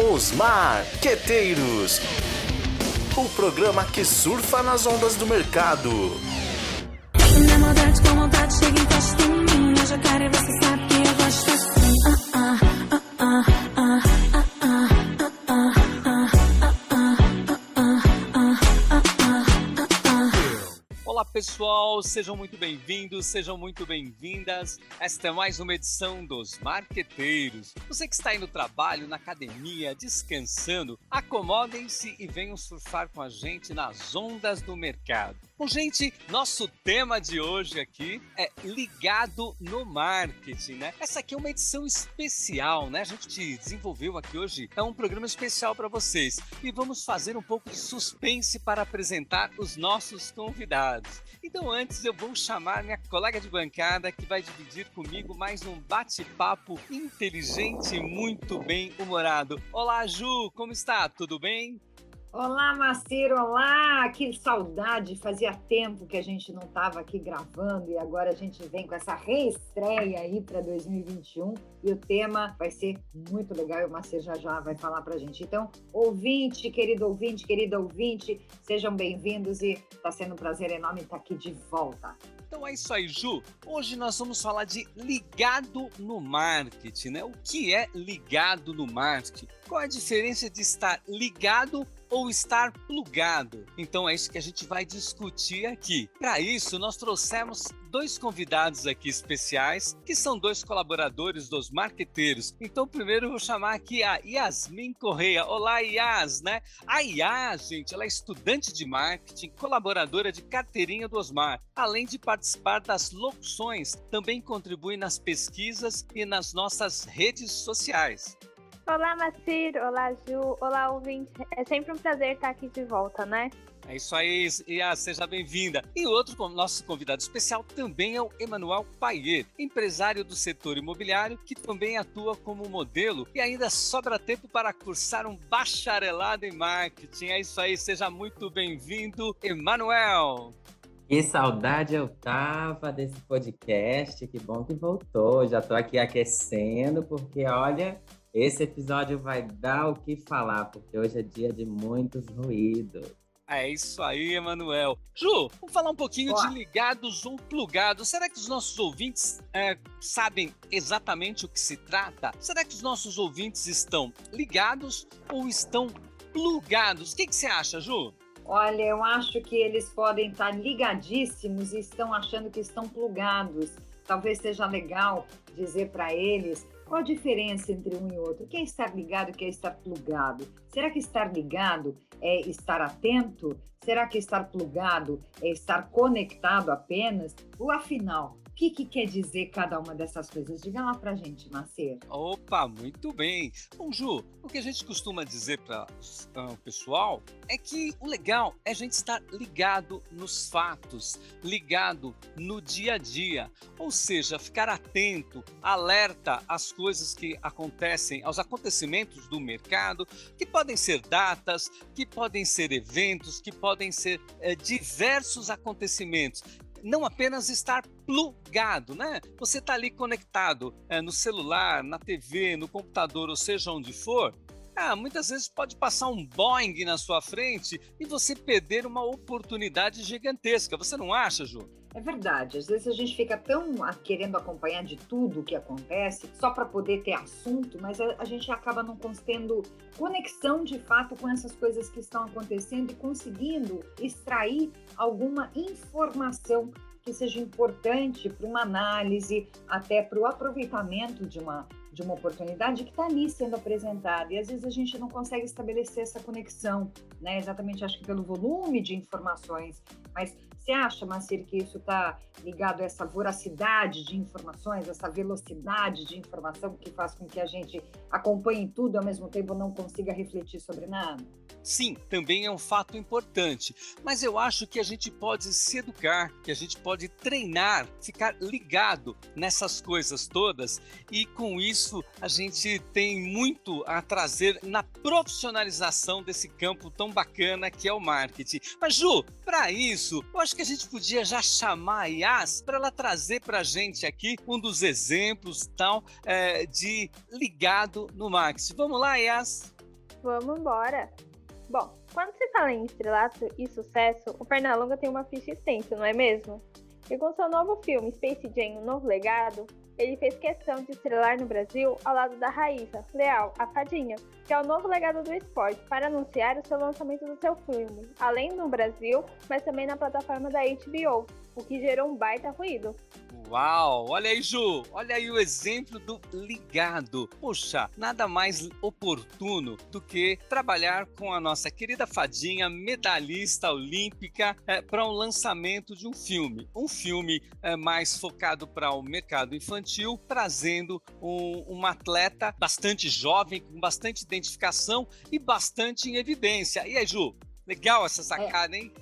Os Marqueteiros o programa que surfa nas ondas do mercado. Na maldade com vontade, chega em mim. Eu já quero pessoal, sejam muito bem-vindos, sejam muito bem-vindas. Esta é mais uma edição dos Marqueteiros. Você que está aí no trabalho, na academia, descansando, acomodem-se e venham surfar com a gente nas ondas do mercado. Bom, gente, nosso tema de hoje aqui é ligado no marketing, né? Essa aqui é uma edição especial, né? A gente desenvolveu aqui hoje é um programa especial para vocês e vamos fazer um pouco de suspense para apresentar os nossos convidados. Então, antes eu vou chamar minha colega de bancada que vai dividir comigo mais um bate-papo inteligente e muito bem humorado. Olá, Ju, como está? Tudo bem? Olá, Maceiro, olá! Que saudade! Fazia tempo que a gente não estava aqui gravando e agora a gente vem com essa reestreia aí para 2021 e o tema vai ser muito legal e o Maceiro já já vai falar para a gente. Então, ouvinte, querido ouvinte, querida ouvinte, sejam bem-vindos e está sendo um prazer enorme estar aqui de volta. Então é isso aí, Ju. Hoje nós vamos falar de ligado no marketing, né? O que é ligado no marketing? Qual a diferença de estar ligado ou estar plugado? Então é isso que a gente vai discutir aqui. Para isso, nós trouxemos dois convidados aqui especiais, que são dois colaboradores dos marqueteiros. Então, primeiro eu vou chamar aqui a Yasmin Correia. Olá, Yas, né? A Yas, gente, ela é estudante de marketing, colaboradora de carteirinha do Osmar, além de participar das locuções, também contribui nas pesquisas e nas nossas redes sociais. Olá, Macir. Olá, Ju. Olá, ouvinte. É sempre um prazer estar aqui de volta, né? É isso aí, Ia, seja bem-vinda. E outro nosso convidado especial também é o Emanuel Paier, empresário do setor imobiliário, que também atua como modelo e ainda sobra tempo para cursar um bacharelado em marketing. É isso aí, seja muito bem-vindo, Emanuel. Que saudade eu tava desse podcast, que bom que voltou. Já tô aqui aquecendo, porque olha, esse episódio vai dar o que falar, porque hoje é dia de muitos ruídos. É isso aí, Emanuel. Ju, vamos falar um pouquinho Boa. de ligados ou plugados. Será que os nossos ouvintes é, sabem exatamente o que se trata? Será que os nossos ouvintes estão ligados ou estão plugados? O que, que você acha, Ju? Olha, eu acho que eles podem estar ligadíssimos e estão achando que estão plugados. Talvez seja legal dizer para eles qual a diferença entre um e outro? O que é estar ligado o que é estar plugado? Será que estar ligado é estar atento? Será que estar plugado é estar conectado apenas? Ou afinal, que, que quer dizer cada uma dessas coisas? Diga lá pra gente, Macer. Opa, muito bem. Bom, Ju, o que a gente costuma dizer para uh, o pessoal é que o legal é a gente estar ligado nos fatos, ligado no dia a dia. Ou seja, ficar atento, alerta às coisas que acontecem, aos acontecimentos do mercado, que podem ser datas, que podem ser eventos, que podem ser eh, diversos acontecimentos não apenas estar plugado, né? Você está ali conectado é, no celular, na TV, no computador, ou seja onde for. Ah, muitas vezes pode passar um Boeing na sua frente e você perder uma oportunidade gigantesca. Você não acha, Ju? É verdade. Às vezes a gente fica tão querendo acompanhar de tudo o que acontece só para poder ter assunto, mas a, a, gente acaba não tendo conexão de fato com essas coisas que estão acontecendo e conseguindo extrair alguma informação que seja importante para uma análise, até para o aproveitamento de uma, de uma oportunidade que está ali sendo apresentada. E às vezes a gente não consegue estabelecer essa conexão, né? Exatamente, acho que pelo volume de informações. Mas você acha, Macir, que isso está ligado a essa voracidade de informações, essa velocidade de informação que faz com que a gente acompanhe tudo ao mesmo tempo não consiga refletir sobre nada? Sim, também é um fato importante, mas eu acho que a gente pode se educar, que a gente pode treinar, ficar ligado nessas coisas todas e com isso a gente tem muito a trazer na profissionalização desse campo tão bacana que é o marketing. Mas Ju, para isso, eu acho que a gente podia já chamar a Yas para ela trazer para a gente aqui um dos exemplos tal é, de ligado no marketing. Vamos lá, Yas? Vamos embora! Bom, quando se fala em estrelato e sucesso, o Pernalonga tem uma ficha extensa, não é mesmo? E com seu novo filme Space Jam, Um Novo Legado, ele fez questão de estrelar no Brasil ao lado da Raíssa, Leal, a Fadinha, que é o novo legado do esporte, para anunciar o seu lançamento do seu filme, além no Brasil, mas também na plataforma da HBO, o que gerou um baita ruído. Uau! Olha aí, Ju! Olha aí o exemplo do ligado. Poxa, nada mais oportuno do que trabalhar com a nossa querida fadinha, medalhista olímpica, é, para um lançamento de um filme. Um filme é, mais focado para o mercado infantil, trazendo um, uma atleta bastante jovem, com bastante identificação e bastante em evidência. E aí, Ju? Legal essa sacada, hein?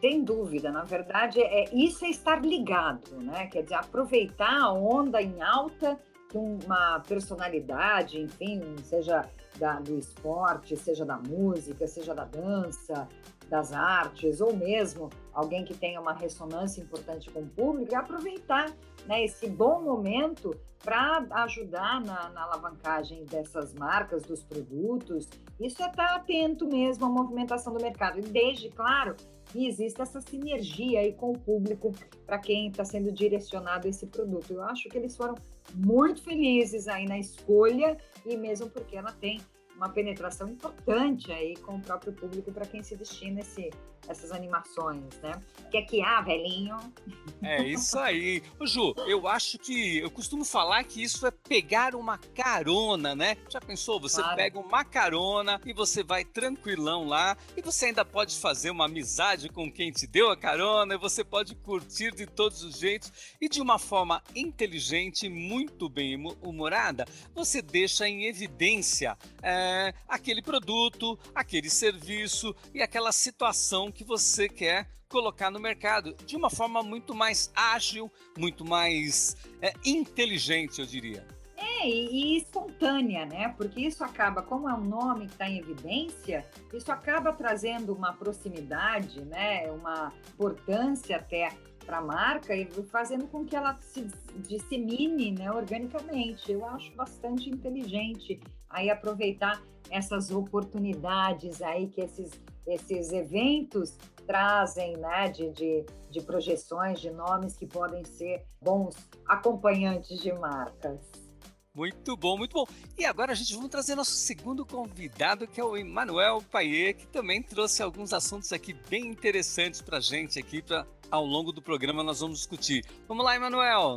Sem dúvida, na verdade, é isso é estar ligado, né? Quer dizer, aproveitar a onda em alta com uma personalidade, enfim, seja da, do esporte, seja da música, seja da dança, das artes, ou mesmo alguém que tenha uma ressonância importante com o público, e aproveitar né, esse bom momento para ajudar na, na, alavancagem dessas marcas, dos produtos. Isso é estar atento mesmo à movimentação do mercado. E desde, claro, que exista essa sinergia aí com o público para quem está sendo direcionado esse produto. Eu acho que eles foram muito felizes aí na escolha e mesmo porque ela tem uma penetração importante aí com o próprio público para quem se destina esse, essas animações, né? Quer que há, velhinho? É isso aí. Ô, Ju, eu acho que eu costumo falar que isso é pegar uma carona, né? Já pensou? Você claro. pega uma carona e você vai tranquilão lá e você ainda pode fazer uma amizade com quem te deu a carona e você pode curtir de todos os jeitos e de uma forma inteligente, muito bem humorada, você deixa em evidência. É, é, aquele produto, aquele serviço e aquela situação que você quer colocar no mercado de uma forma muito mais ágil, muito mais é, inteligente, eu diria. É, e, e, espontânea, né? Porque isso acaba, como é um nome que está em evidência, isso acaba trazendo uma proximidade, né? Uma importância até para a marca e fazendo com que ela se dissemine né, organicamente. Eu acho bastante inteligente aí aproveitar essas oportunidades aí que esses, esses eventos trazem, né, de, de, de projeções, de nomes que podem ser bons acompanhantes de marcas. Muito bom, muito bom. E agora a gente vai trazer nosso segundo convidado, que é o Emanuel Paier, que também trouxe alguns assuntos aqui bem interessantes para a gente aqui, para ao longo do programa nós vamos discutir. Vamos lá, Emanuel!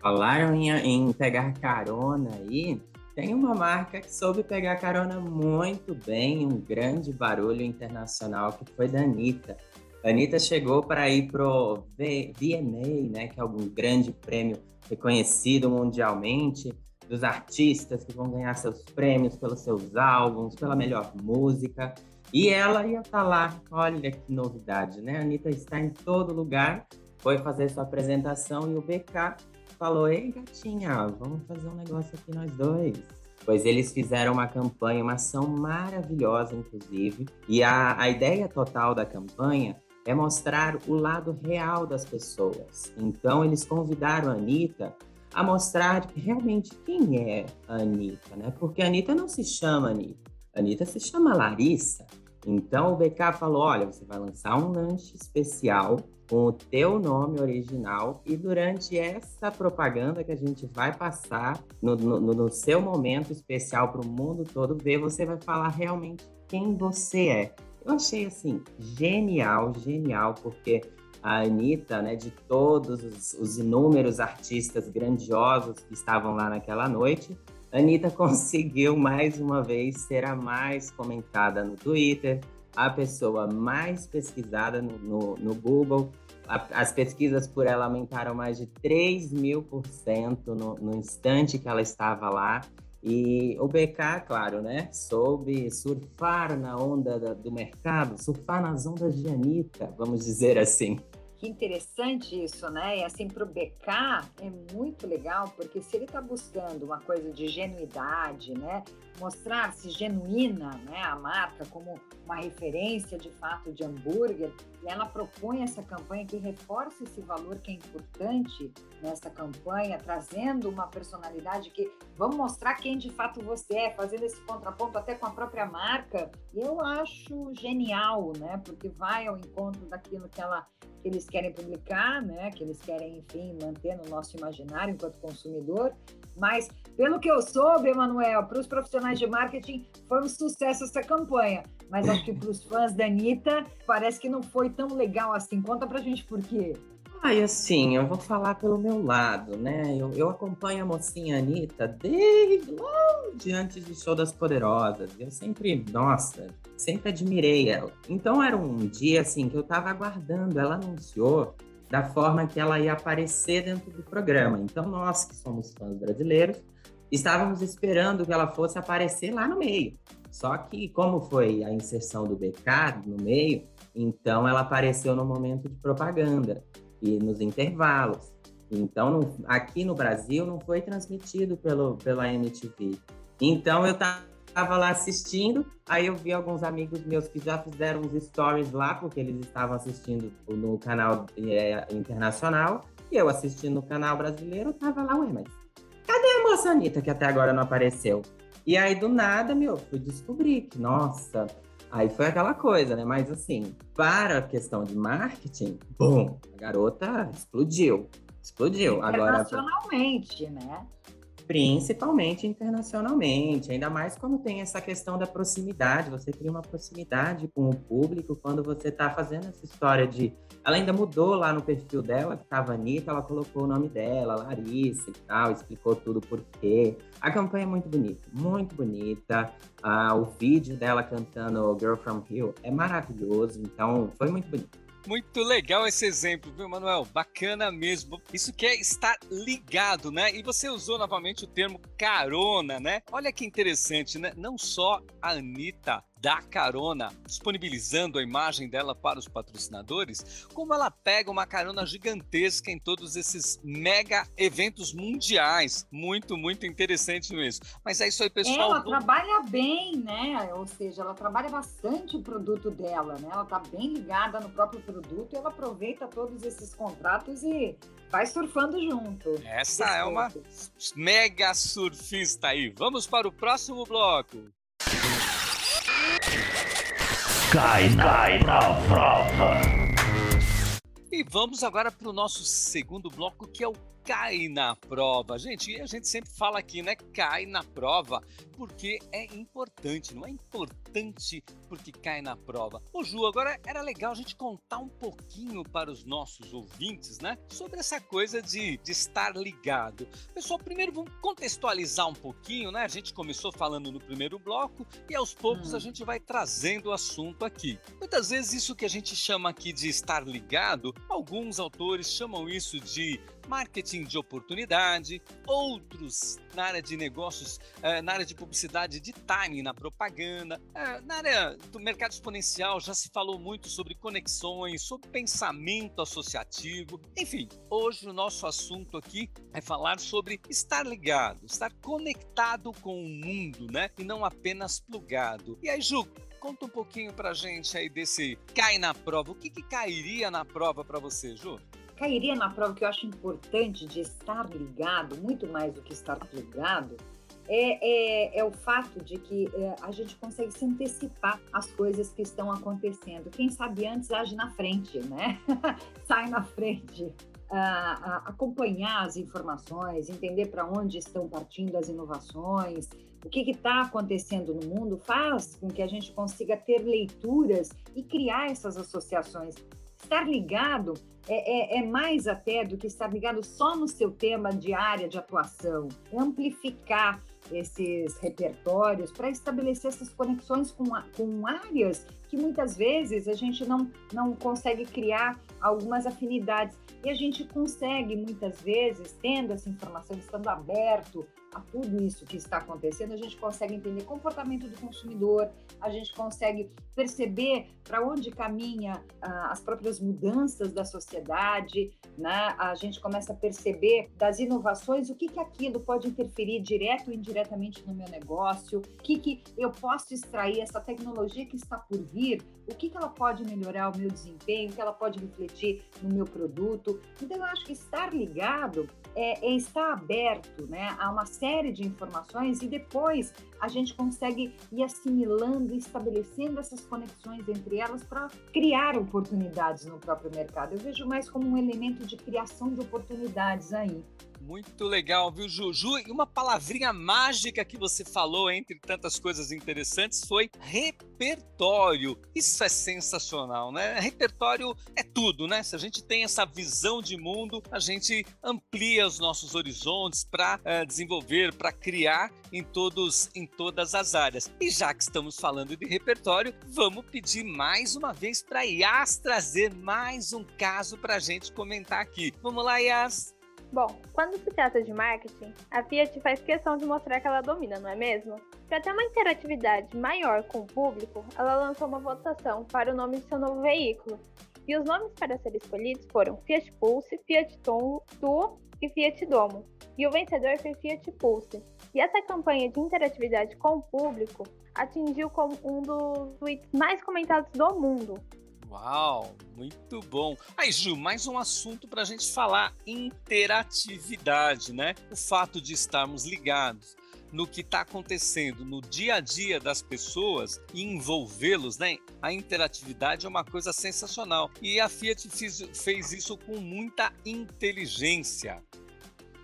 Falaram em, em pegar carona aí. Tem uma marca que soube pegar carona muito bem, um grande barulho internacional, que foi da Anitta. A Anitta chegou para ir pro VMA, né, que é algum grande prêmio reconhecido mundialmente dos artistas que vão ganhar seus prêmios pelos seus álbuns, pela melhor música. E ela ia estar tá lá. Olha que novidade, né? A Anitta está em todo lugar. Foi fazer sua apresentação e o BK falou: Ei, gatinha, vamos fazer um negócio aqui nós dois. Pois eles fizeram uma campanha, uma ação maravilhosa, inclusive. E a, a ideia total da campanha é mostrar o lado real das pessoas. Então, eles convidaram a Anitta a mostrar realmente quem é a Anitta, né? Porque a Anitta não se chama Anitta. A Anitta se chama Larissa. Então o BK falou: olha, você vai lançar um lanche especial com o teu nome original e durante essa propaganda que a gente vai passar no, no, no seu momento especial para o mundo todo ver, você vai falar realmente quem você é. Eu achei assim genial, genial, porque a Anitta, né, de todos os, os inúmeros artistas grandiosos que estavam lá naquela noite, Anitta conseguiu mais uma vez ser a mais comentada no Twitter, a pessoa mais pesquisada no, no, no Google. A, as pesquisas por ela aumentaram mais de 3 mil por cento no instante que ela estava lá. E o BK, claro, né, soube surfar na onda da, do mercado, surfar nas ondas de Anitta, vamos dizer assim. Que interessante isso, né? E assim, para o BK é muito legal, porque se ele está buscando uma coisa de genuidade, né? Mostrar-se genuína, né? A marca como uma referência de fato de hambúrguer, e ela propõe essa campanha que reforça esse valor que é importante nessa campanha, trazendo uma personalidade que vamos mostrar quem de fato você é, fazendo esse contraponto até com a própria marca. Eu acho genial, né? Porque vai ao encontro daquilo que ela que eles querem publicar, né? Que eles querem, enfim, manter no nosso imaginário enquanto consumidor. Mas, pelo que eu soube, Emanuel, para os profissionais de marketing, foi um sucesso essa campanha. Mas acho que para os fãs da Anitta, parece que não foi tão legal assim. Conta pra gente por quê. E assim, eu vou falar pelo meu lado, né? Eu, eu acompanho a mocinha Anitta desde longe antes do Show das Poderosas. Eu sempre, nossa, sempre admirei ela. Então era um dia, assim, que eu tava aguardando. Ela anunciou da forma que ela ia aparecer dentro do programa. Então nós, que somos fãs brasileiros, estávamos esperando que ela fosse aparecer lá no meio. Só que, como foi a inserção do BK no meio, então ela apareceu no momento de propaganda e nos intervalos. Então, aqui no Brasil não foi transmitido pelo, pela MTV. Então eu estava lá assistindo, aí eu vi alguns amigos meus que já fizeram uns stories lá, porque eles estavam assistindo no canal é, internacional, e eu assistindo no canal brasileiro, eu tava lá, ué, mas cadê a moça Anitta que até agora não apareceu? E aí, do nada, meu, fui descobrir que, nossa, Aí foi aquela coisa, né? Mas assim, para a questão de marketing, bom, a garota explodiu. Explodiu. Agora, né? Principalmente internacionalmente, ainda mais quando tem essa questão da proximidade, você cria uma proximidade com o público quando você está fazendo essa história de. Ela ainda mudou lá no perfil dela, que estava Anitta, ela colocou o nome dela, Larissa e tal, explicou tudo por quê. A campanha é muito bonita, muito bonita. Ah, o vídeo dela cantando Girl From Hill é maravilhoso, então foi muito bonito. Muito legal esse exemplo, viu, Manuel? Bacana mesmo. Isso que é estar ligado, né? E você usou novamente o termo carona, né? Olha que interessante, né? Não só a Anitta dá carona, disponibilizando a imagem dela para os patrocinadores, como ela pega uma carona gigantesca em todos esses mega eventos mundiais. Muito, muito interessante mesmo. Mas é isso aí, pessoal. Ela trabalha bem, né? Ou seja, ela trabalha bastante o produto dela, né? Ela tá bem ligada no próprio produto e ela aproveita todos esses contratos e vai surfando junto. Essa é uma mega surfista aí. Vamos para o próximo bloco. Cai na, prova. E vamos agora para o nosso segundo bloco, que é o cai na prova. Gente, a gente sempre fala aqui, né? Cai na prova, porque é importante, não é importante porque cai na prova. Ô Ju, agora era legal a gente contar um pouquinho para os nossos ouvintes, né? Sobre essa coisa de, de estar ligado. Pessoal, primeiro vamos contextualizar um pouquinho, né? A gente começou falando no primeiro bloco e aos poucos hum. a gente vai trazendo o assunto aqui. Muitas vezes isso que a gente chama aqui de estar ligado, alguns autores chamam isso de marketing de oportunidade, outros na área de negócios, eh, na área de publicidade de timing na propaganda, eh, na área do mercado exponencial já se falou muito sobre conexões, sobre pensamento associativo. Enfim, hoje o nosso assunto aqui é falar sobre estar ligado, estar conectado com o mundo, né? E não apenas plugado. E aí, Ju, conta um pouquinho pra gente aí desse cai na prova. O que, que cairia na prova para você, Ju? Cairia na prova que eu acho importante de estar ligado, muito mais do que estar plugado, é, é, é, o fato de que é, a gente consegue se antecipar as coisas que estão acontecendo. Quem sabe antes age na frente, né? Sai na frente. acompanhar as informações, entender para onde estão partindo as inovações, o que está acontecendo no mundo, faz com que a gente consiga ter leituras e criar essas associações. Estar ligado é, é, é, mais até do que estar ligado só no seu tema de área de atuação, amplificar esses repertórios para estabelecer essas conexões com, com áreas que muitas vezes a gente não, não consegue criar algumas afinidades. E a gente consegue, muitas vezes, tendo essa informação, estando aberto a tudo isso que está acontecendo, a gente consegue entender comportamento do consumidor, a gente consegue perceber para onde caminha ah, as próprias mudanças da sociedade, né? A gente começa a perceber das inovações o que que aquilo pode interferir direto ou indiretamente no meu negócio, o que que eu posso extrair essa tecnologia que está por vir, o que que ela pode melhorar o meu desempenho, o que ela pode refletir no meu produto. Então eu acho que estar ligado é, é estar aberto, né, a uma série de informações e depois a gente consegue ir assimilando estabelecendo essas conexões entre elas para criar oportunidades no próprio mercado. Eu vejo mais como um elemento de criação de oportunidades aí. Muito legal, viu, Ju? Ju, e uma palavrinha mágica que você falou entre tantas coisas interessantes foi repertório. Isso é sensacional, né? Repertório é tudo, né? Se a gente tem essa visão de mundo, a gente amplia os nossos horizontes para uh, eh, desenvolver, para criar em todos, em todas as áreas. E já que estamos falando de repertório, vamos pedir mais uma vez para Yas trazer mais um caso para a gente comentar aqui. Vamos lá, Yas. Bom, quando se trata de marketing, a Fiat faz questão de mostrar que ela domina, não é mesmo? Para ter uma interatividade maior com o público, ela lançou uma votação para o nome de seu novo veículo. E os nomes para serem escolhidos foram Fiat Pulse, Fiat Tuo e Fiat Domo. E o vencedor foi Fiat Pulse. E essa campanha de interatividade com o público atingiu como um dos tweets mais comentados do mundo, Uau, muito bom. Aí, Ju, mais um assunto para a gente falar: interatividade, né? O fato de estarmos ligados no que está acontecendo no dia a dia das pessoas e envolvê-los, né? A interatividade é uma coisa sensacional. E a Fiat fez, fez isso com muita inteligência.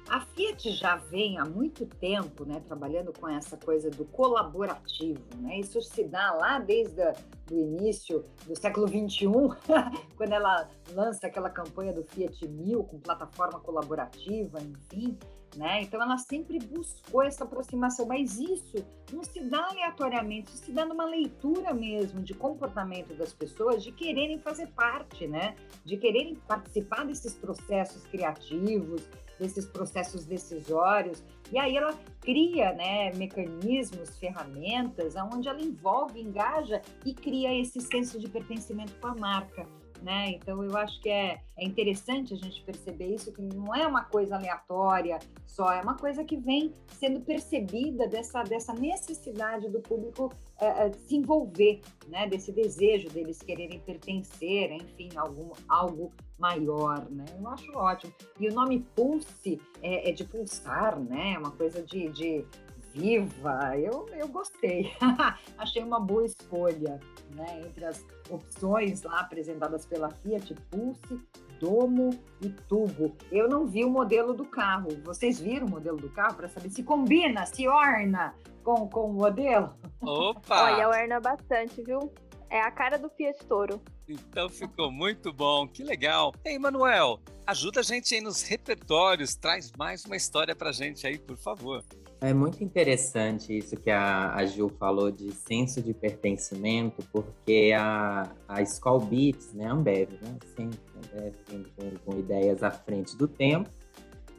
A Fiat já vem há muito tempo né, trabalhando com essa coisa do colaborativo. Né? Isso se dá lá desde o início do século XXI, quando ela lança aquela campanha do Fiat Mil com plataforma colaborativa, enfim. Né? Então ela sempre buscou essa aproximação, mas isso não se dá aleatoriamente, isso se dá numa leitura mesmo de comportamento das pessoas, de quererem fazer parte, né? De quererem participar desses processos criativos, desses processos decisórios. E aí ela cria né, mecanismos, ferramentas, onde ela envolve, engaja e cria esse senso de pertencimento com a marca. Né? Então eu acho que é, é interessante a gente perceber isso, que não é uma coisa aleatória só, é uma coisa que vem sendo percebida dessa, dessa necessidade do público é, se envolver, né? Desse desejo deles quererem pertencer, enfim, algum, algo maior, né? Eu acho ótimo. E o nome Pulse é, é de pulsar, né? É uma coisa de, de viva. Eu, eu gostei. Achei uma boa escolha, né? Entre as opções lá apresentadas pela Fiat Pulse, Domo e Tubo. Eu não vi o modelo do carro. Vocês viram o modelo do carro para saber se combina, se orna com, com o modelo? Opa! Olha, orna bastante, viu? É a cara do Fiat Toro. Então ficou muito bom, que legal. Ei, Manuel, ajuda a gente aí nos repertórios, traz mais uma história pra gente aí, por favor. É muito interessante isso que a, a Gil falou de senso de pertencimento, porque a, a Skull Beats, né, Ambev, né, sempre Ambev com, com ideias à frente do tempo,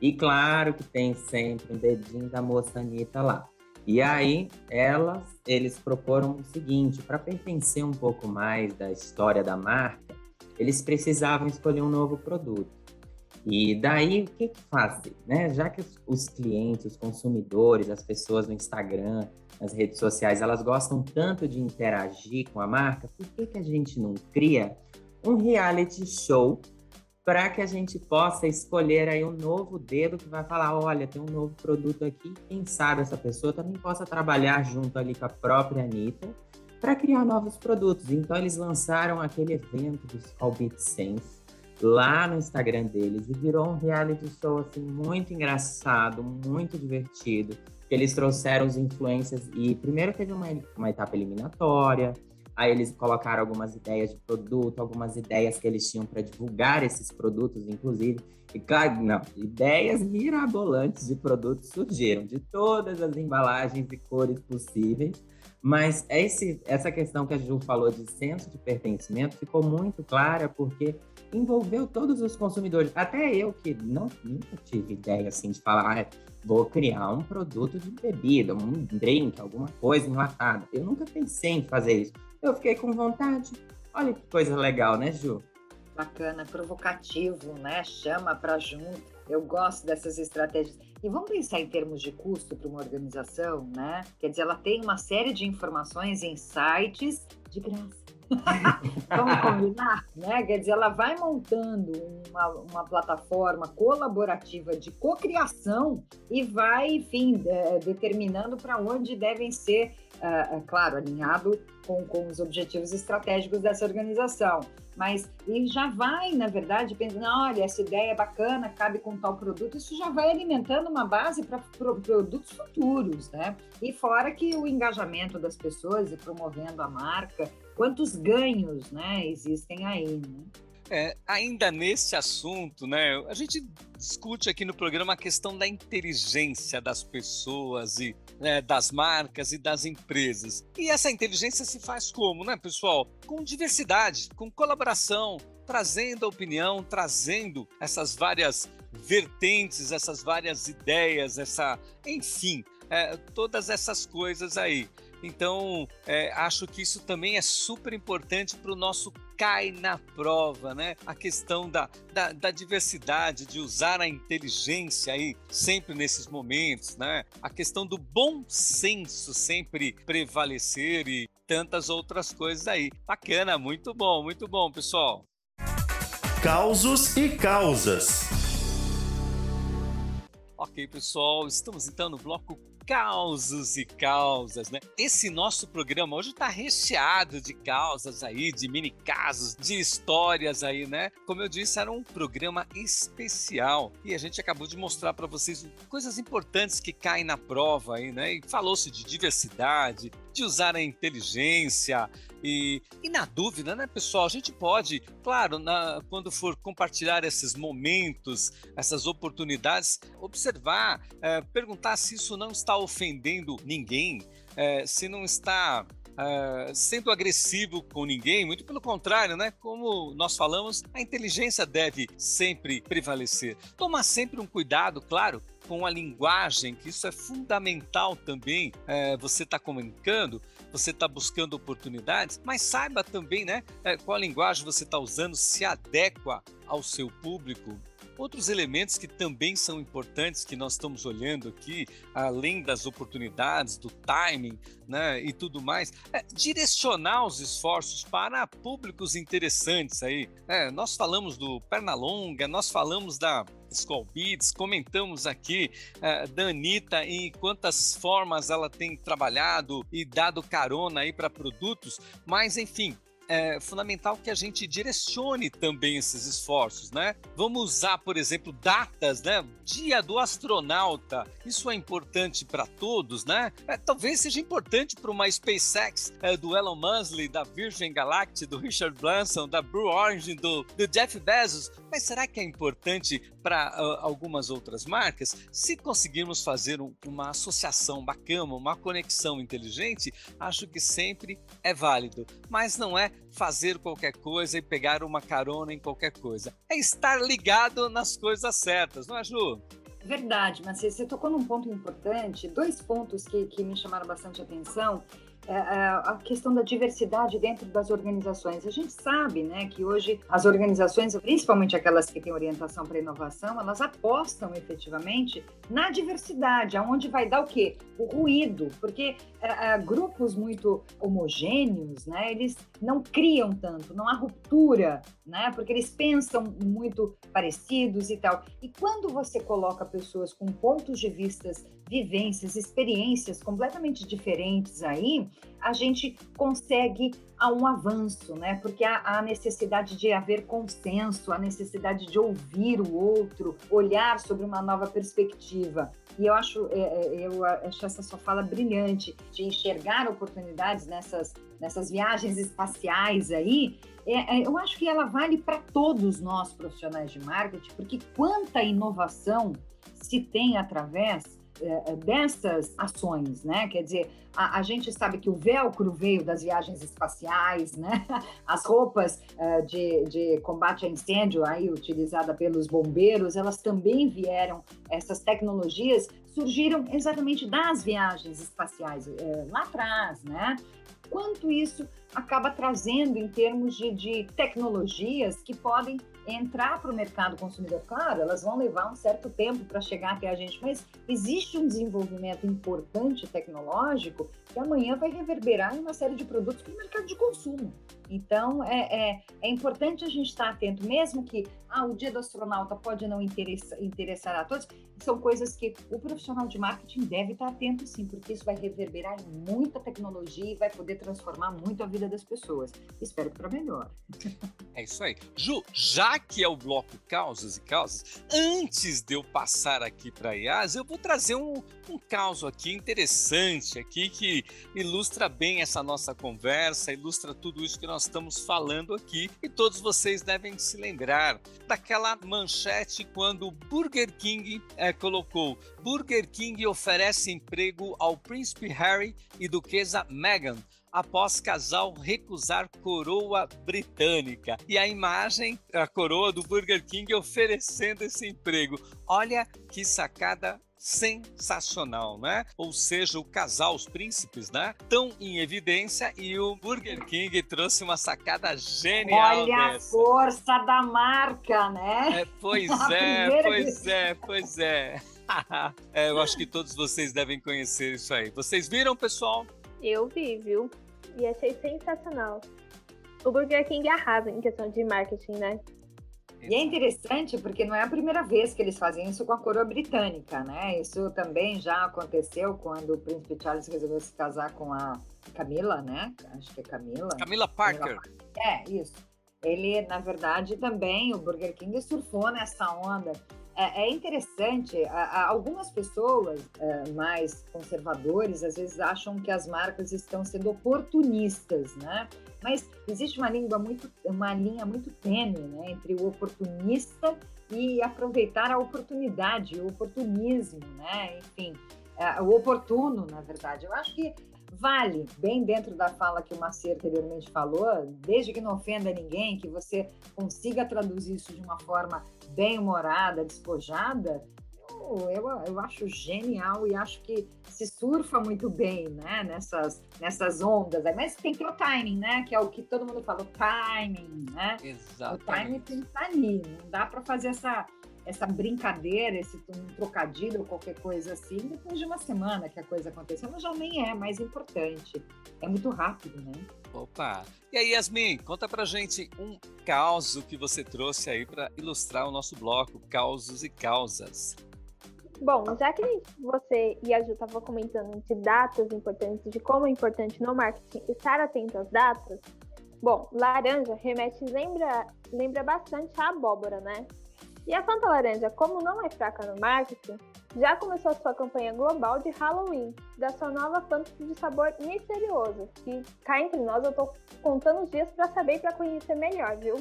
e claro que tem sempre um dedinho da moça Anitta lá. E aí, elas, eles proporam o seguinte: para pertencer um pouco mais da história da marca, eles precisavam escolher um novo produto. E daí, o que, que fazem? Né? Já que os, clientes, os consumidores, as pessoas no Instagram, nas redes sociais, elas gostam tanto de interagir com a marca, por que, que a gente não cria um reality show para que a gente possa escolher aí um novo dedo que vai falar, olha, tem um novo produto aqui, quem sabe essa pessoa também possa trabalhar junto ali com a própria Anitta para criar novos produtos. Então eles lançaram aquele evento do Skull Sense lá no Instagram deles e virou um reality show assim muito engraçado, muito divertido. Eles trouxeram os influencers e primeiro teve uma, uma etapa eliminatória, Aí eles colocaram algumas ideias de produto, algumas ideias que eles tinham para divulgar esses produtos, inclusive. E claro, não, ideias mirabolantes de produtos surgiram, de todas as embalagens e cores possíveis. Mas esse, essa questão que a Ju falou de senso de pertencimento ficou muito clara porque envolveu todos os consumidores. Até eu, que não, nunca tive ideia assim de falar, ah, vou criar um produto de bebida, um drink, alguma coisa enlatada. Eu nunca pensei em fazer isso. Eu fiquei com vontade. Olha que coisa legal, né, Ju? Bacana, provocativo, né? Chama para junto. Eu gosto dessas estratégias. E vamos pensar em termos de custo para uma organização, né? Quer dizer, ela tem uma série de informações em sites de graça. Vamos combinar? Né? Quer dizer, ela vai montando uma, uma plataforma colaborativa de cocriação e vai, enfim, é, determinando para onde devem ser, é, é, claro, alinhado com, com os objetivos estratégicos dessa organização mas e já vai, na verdade, pensando, olha, essa ideia é bacana, cabe com tal produto, isso já vai alimentando uma base para pro, produtos futuros, né? E fora que o engajamento das pessoas e promovendo a marca, quantos ganhos, né, existem aí, né? É, ainda nesse assunto, né, a gente discute aqui no programa a questão da inteligência das pessoas e né, das marcas e das empresas. E essa inteligência se faz como, né, pessoal? Com diversidade, com colaboração, trazendo a opinião, trazendo essas várias vertentes, essas várias ideias, essa, enfim, é, todas essas coisas aí. Então, é, acho que isso também é super importante para o nosso cai na prova, né? A questão da, da, da, diversidade, de usar a inteligência aí sempre nesses momentos, né? A questão do bom senso sempre prevalecer e tantas outras coisas aí. Bacana, muito bom, muito bom, pessoal. Causos e causas. Ok, pessoal, estamos então no bloco causos e causas, né? Esse nosso programa hoje está recheado de causas aí, de mini casos, de histórias aí, né? Como eu disse, era um programa especial e a gente acabou de mostrar para vocês coisas importantes que caem na prova aí, né? E falou-se de diversidade, de usar a inteligência, e, e, na dúvida, né, pessoal, a gente pode, claro, na, quando for compartilhar esses momentos, essas oportunidades, observar, é, perguntar se isso não está ofendendo ninguém, é, se não está Uh, sendo agressivo com ninguém, muito pelo contrário, né? Como nós falamos, a inteligência deve sempre prevalecer. Tomar sempre um cuidado, claro, com a linguagem, que isso é fundamental também. É, você está comunicando, você está buscando oportunidades, mas saiba também, né, é, qual linguagem você está usando, se adequa ao seu público. Outros elementos que também são importantes que nós estamos olhando aqui, além das oportunidades, do timing, né, e tudo mais, é direcionar os esforços para públicos interessantes aí. É, nós falamos do Pernalonga, nós falamos da Skull Beats, comentamos aqui uh, da Anitta em quantas formas ela tem trabalhado e dado carona aí para produtos, mas enfim, é fundamental que a gente direcione também esses esforços, né? Vamos usar, por exemplo, datas, né? Dia do astronauta. Isso é importante para todos, né? É, talvez seja importante para uma SpaceX é, do Elon Musk, da Virgin Galactic, do Richard Branson, da Blue Origin, do, do Jeff Bezos. Mas será que é importante para uh, algumas outras marcas? Se conseguirmos fazer um, uma associação bacana, uma conexão inteligente, acho que sempre é válido. Mas não é fazer qualquer coisa e pegar uma carona em qualquer coisa. É estar ligado nas coisas certas, não é, Ju? Verdade, mas você tocou num ponto importante, dois pontos que, que me chamaram bastante atenção. É, é, a questão da diversidade dentro das organizações. A gente sabe né, que hoje as organizações, principalmente aquelas que têm orientação para inovação, elas apostam efetivamente na diversidade, aonde vai dar o quê? O ruído, porque é, grupos muito homogêneos, né, eles não criam tanto, não há ruptura, né, porque eles pensam muito parecidos e tal. E quando você coloca pessoas com pontos de vistas vivências, experiências completamente diferentes aí, a gente consegue a um avanço, né? Porque há a necessidade de haver consenso, a necessidade de ouvir o outro, olhar sobre uma nova perspectiva. E eu acho, é, é, eu acho essa sua fala brilhante de enxergar oportunidades nessas, nessas viagens espaciais aí. É, eu acho que ela vale para todos nós profissionais de marketing, porque quanta inovação se tem através dessas ações, né? Quer dizer, a, a, gente sabe que o velcro veio das viagens espaciais, né? As roupas uh, de, de combate a incêndio aí utilizada pelos bombeiros, elas também vieram, essas tecnologias surgiram exatamente das viagens espaciais uh, lá atrás, né? Quanto isso acaba trazendo em termos de, de tecnologias que podem entrar para o mercado consumidor. Claro, elas vão levar um certo tempo para chegar até a gente, mas existe um desenvolvimento importante tecnológico que amanhã vai reverberar em uma série de produtos para o mercado de consumo. Então, é, é, é, importante a gente estar atento, mesmo que ah, o dia do astronauta pode não interessa, interessar a todos, são coisas que o profissional de marketing deve estar atento sim, porque isso vai reverberar em muita tecnologia e vai poder transformar muito a vida das pessoas. Espero que para melhor. É isso aí. Ju, já que é o bloco Causas e Causas, antes de eu passar aqui para a IAS, eu vou trazer um, um caso aqui interessante aqui que ilustra bem essa nossa conversa, ilustra tudo isso que nós estamos falando aqui e todos vocês devem se lembrar daquela manchete quando Burger King é, colocou Burger King oferece emprego ao príncipe Harry e duquesa Meghan após casal recusar coroa britânica. E a imagem, a coroa do Burger King oferecendo esse emprego. Olha que sacada sensacional, né? Ou seja, o casal, os príncipes, né? Tão em evidência e o Burger King trouxe uma sacada genial. Olha dessa. a força da marca, né? É, pois é, pois é, pois é. é. Eu acho que todos vocês devem conhecer isso aí. Vocês viram, pessoal? Eu vi, viu? e achei sensacional. O Burger King arrasa em questão de marketing, né? E é interessante porque não é a primeira vez que eles fazem isso com a coroa britânica, né? Isso também já aconteceu quando o príncipe Charles resolveu se casar com a Camila, né? Acho que é Camila. Camila Parker. Camila... É, isso. Ele, na verdade, também, o Burger King surfou nessa onda é, é interessante, algumas pessoas é, mais conservadores às vezes acham que as marcas estão sendo oportunistas, né? Mas existe uma língua muito, uma linha muito tênue, né, entre o oportunista e aproveitar a oportunidade, o oportunismo, né? Enfim, é, o oportuno, na verdade. Eu acho que vale, bem dentro da fala que o Macia anteriormente falou, desde que não ofenda ninguém, que você consiga traduzir isso de uma forma bem humorada, despojada, eu, eu, acho genial e acho que se surfa muito bem, né, nessas, nessas ondas. Mas tem que ter o timing, né, que é o que todo mundo fala, o timing, né? Exatamente. O timing tem que estar ali, não dá para fazer essa essa brincadeira, esse um trocadilho ou qualquer coisa assim, depois de uma semana que a coisa aconteceu, mas já nem é mais importante. É muito rápido, né? Opa! E aí, Yasmin, conta pra gente um caos que você trouxe aí para ilustrar o nosso bloco, Causos e Causas. Bom, já que você e a Ju estavam comentando de datas importantes, de como é importante no marketing estar atento às datas, bom, laranja remete, lembra, lembra bastante a abóbora, né? E a Fanta Laranja, como não é fraca no marketing, já começou a sua campanha global de Halloween, da sua nova Fanta de sabor misterioso, que cá entre nós eu tô contando os dias para saber e para conhecer melhor, viu?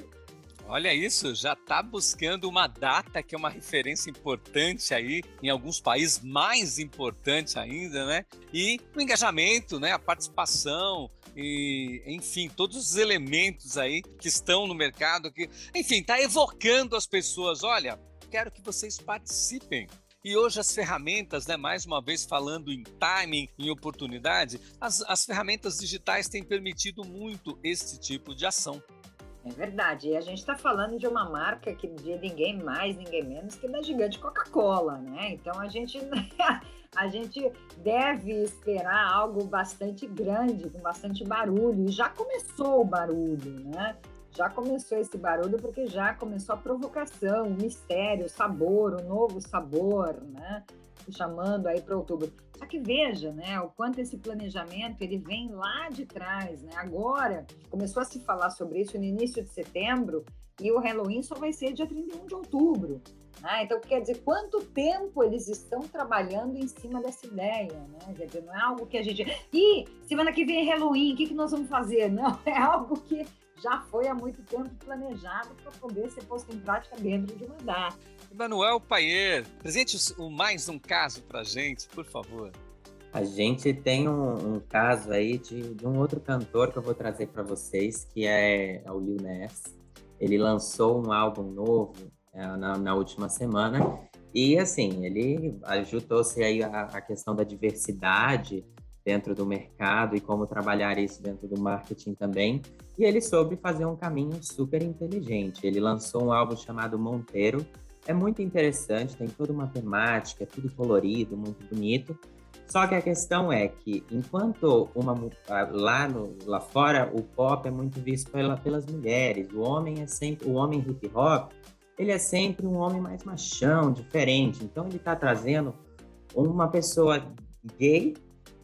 Olha isso, já está buscando uma data que é uma referência importante aí, em alguns países mais importante ainda, né? E o engajamento, né? A participação, e enfim, todos os elementos aí que estão no mercado, que, enfim, está evocando as pessoas. Olha, quero que vocês participem. E hoje as ferramentas, né, mais uma vez falando em timing, em oportunidade, as, as ferramentas digitais têm permitido muito esse tipo de ação. É verdade. E a gente está falando de uma marca que de ninguém mais, ninguém menos que da gigante Coca-Cola, né? Então a gente a gente deve esperar algo bastante grande, com bastante barulho. E já começou o barulho, né? Já começou esse barulho porque já começou a provocação, o mistério, o sabor, o novo sabor, né? Chamando aí para outubro. Só que veja, né, o quanto esse planejamento ele vem lá de trás, né? Agora começou a se falar sobre isso no início de setembro e o Halloween só vai ser dia 31 de outubro. Né? Então, quer dizer, quanto tempo eles estão trabalhando em cima dessa ideia, né? Quer dizer, não é algo que a gente. Ih, semana que vem é Halloween, o que, que nós vamos fazer? Não, é algo que já foi há muito tempo planejado para poder ser posto em prática dentro de uma data. Emanuel Paier, presente o mais um caso para gente, por favor. A gente tem um, um caso aí de, de, um outro cantor que eu vou trazer para vocês, que é, é o Lil Ness. Ele lançou um álbum novo é, na, na, última semana e, assim, ele ajudou-se aí a, a questão da diversidade dentro do mercado e como trabalhar isso dentro do marketing também. E ele soube fazer um caminho super inteligente. Ele lançou um álbum chamado Monteiro, é muito interessante, tem toda uma temática, é tudo colorido, muito bonito. Só que a questão é que, enquanto uma, lá, no, lá fora o pop é muito visto pela, pelas mulheres, o homem é sempre, o homem hip hop, ele é sempre um homem mais machão, diferente. Então ele está trazendo uma pessoa gay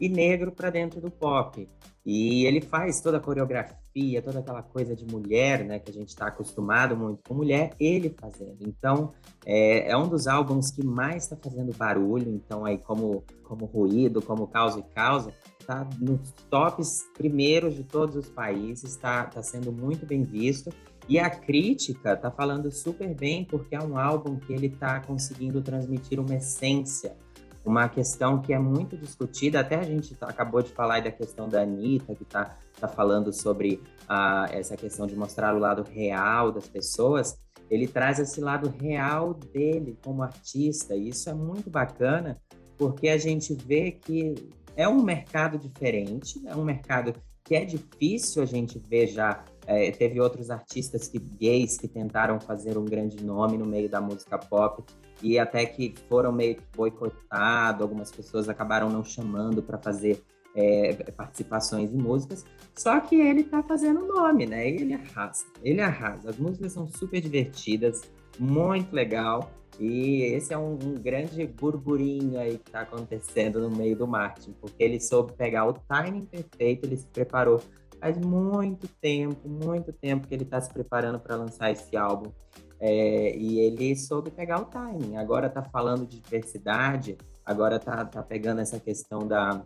e negro para dentro do pop. E ele faz toda a coreografia, toda aquela coisa de mulher, né, que a gente está acostumado muito com mulher, ele fazendo. Então, é, é um dos álbuns que mais está fazendo barulho. Então, aí, como, como ruído, como causa e causa, está nos tops primeiros de todos os países, está tá sendo muito bem visto. E a crítica está falando super bem, porque é um álbum que ele está conseguindo transmitir uma essência uma questão que é muito discutida, até a gente tá, acabou de falar da questão da Anitta, que está tá falando sobre uh, essa questão de mostrar o lado real das pessoas, ele traz esse lado real dele como artista, e isso é muito bacana, porque a gente vê que é um mercado diferente, é um mercado que é difícil a gente ver já. É, teve outros artistas que, gays que tentaram fazer um grande nome no meio da música pop e até que foram meio que boicotados, algumas pessoas acabaram não chamando para fazer é, participações em músicas, só que ele tá fazendo nome, né? Ele arrasa, ele arrasa. As músicas são super divertidas, muito legal, e esse é um, um grande burburinho aí que tá acontecendo no meio do marketing, porque ele soube pegar o timing perfeito, ele se preparou faz muito tempo, muito tempo que ele está se preparando para lançar esse álbum. É, e ele soube pegar o timing. Agora está falando de diversidade, agora está tá pegando essa questão da,